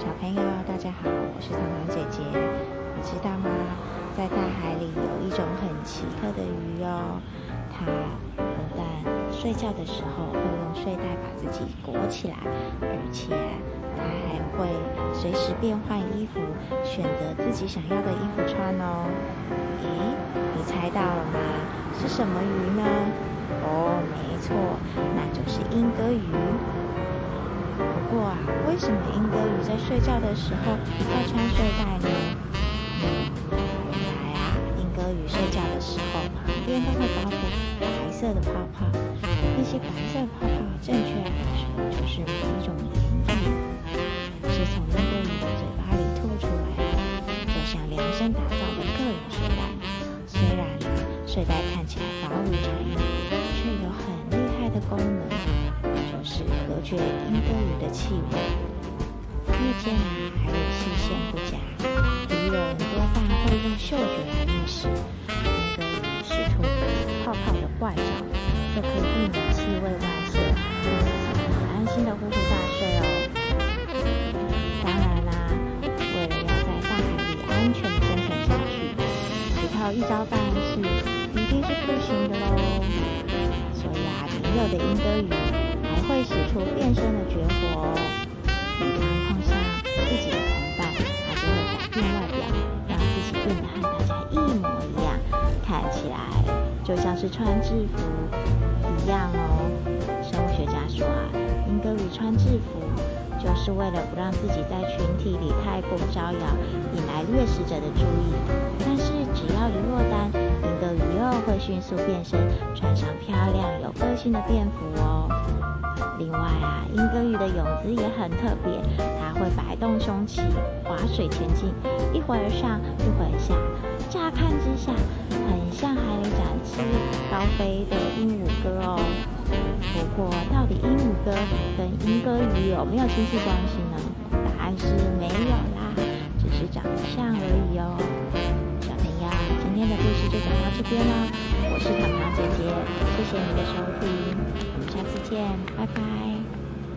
小朋友，大家好，我是糖糖姐姐。你知道吗？在大海里有一种很奇特的鱼哦，它不但睡觉的时候会用睡袋把自己裹起来，而且它还会随时变换衣服，选择自己想要的衣服穿哦。咦，你猜到了吗？是什么鱼呢？哦，没错，那就是莺歌鱼。为什么莺歌鱼在睡觉的时候要穿睡袋呢？原来啊，莺歌鱼睡觉的时候旁边都会包覆白色的泡泡，那些白色泡泡正确来说就是某一种盐分，是从莺歌鱼的嘴巴里吐出来的，就像量身打造的个人睡袋。虽然啊，睡袋看起来薄如蝉翼，却有很厉害的功能。就是隔绝莺歌鱼的气味。夜间啊，还有视线不佳，敌人多半会用嗅觉来觅食。莺歌鱼使出泡泡的怪招，就可以避免气味外泄，很安心的呼呼大睡哦。当然啦，为了要在大海里安全的生存下去，只靠一招半式一定是不行的喽。所以啊，年幼的莺歌鱼。会使出变身的绝活哦，每当碰上自己的同伴，它就会改变外表，让自己变得和大家一模一样，看起来就像是穿制服一样哦。生物学家说啊，莺歌鱼穿制服就是为了不让自己在群体里太过招摇，引来掠食者的注意。但是只要一落单，莺歌鱼又会迅速变身，穿上漂亮有个性的便服哦。另外啊，莺歌鱼的泳姿也很特别，它会摆动胸鳍，划水前进，一会儿上，一会儿下，乍看之下很像海里展翅高飞的鹦鹉哥哦。不过，到底鹦鹉哥跟莺歌鱼有没有亲戚关系呢？答案是没有啦，只是长得像而已哦。就讲到这边啦，我是糖糖姐姐，谢谢你的收听。我们下次见，拜拜。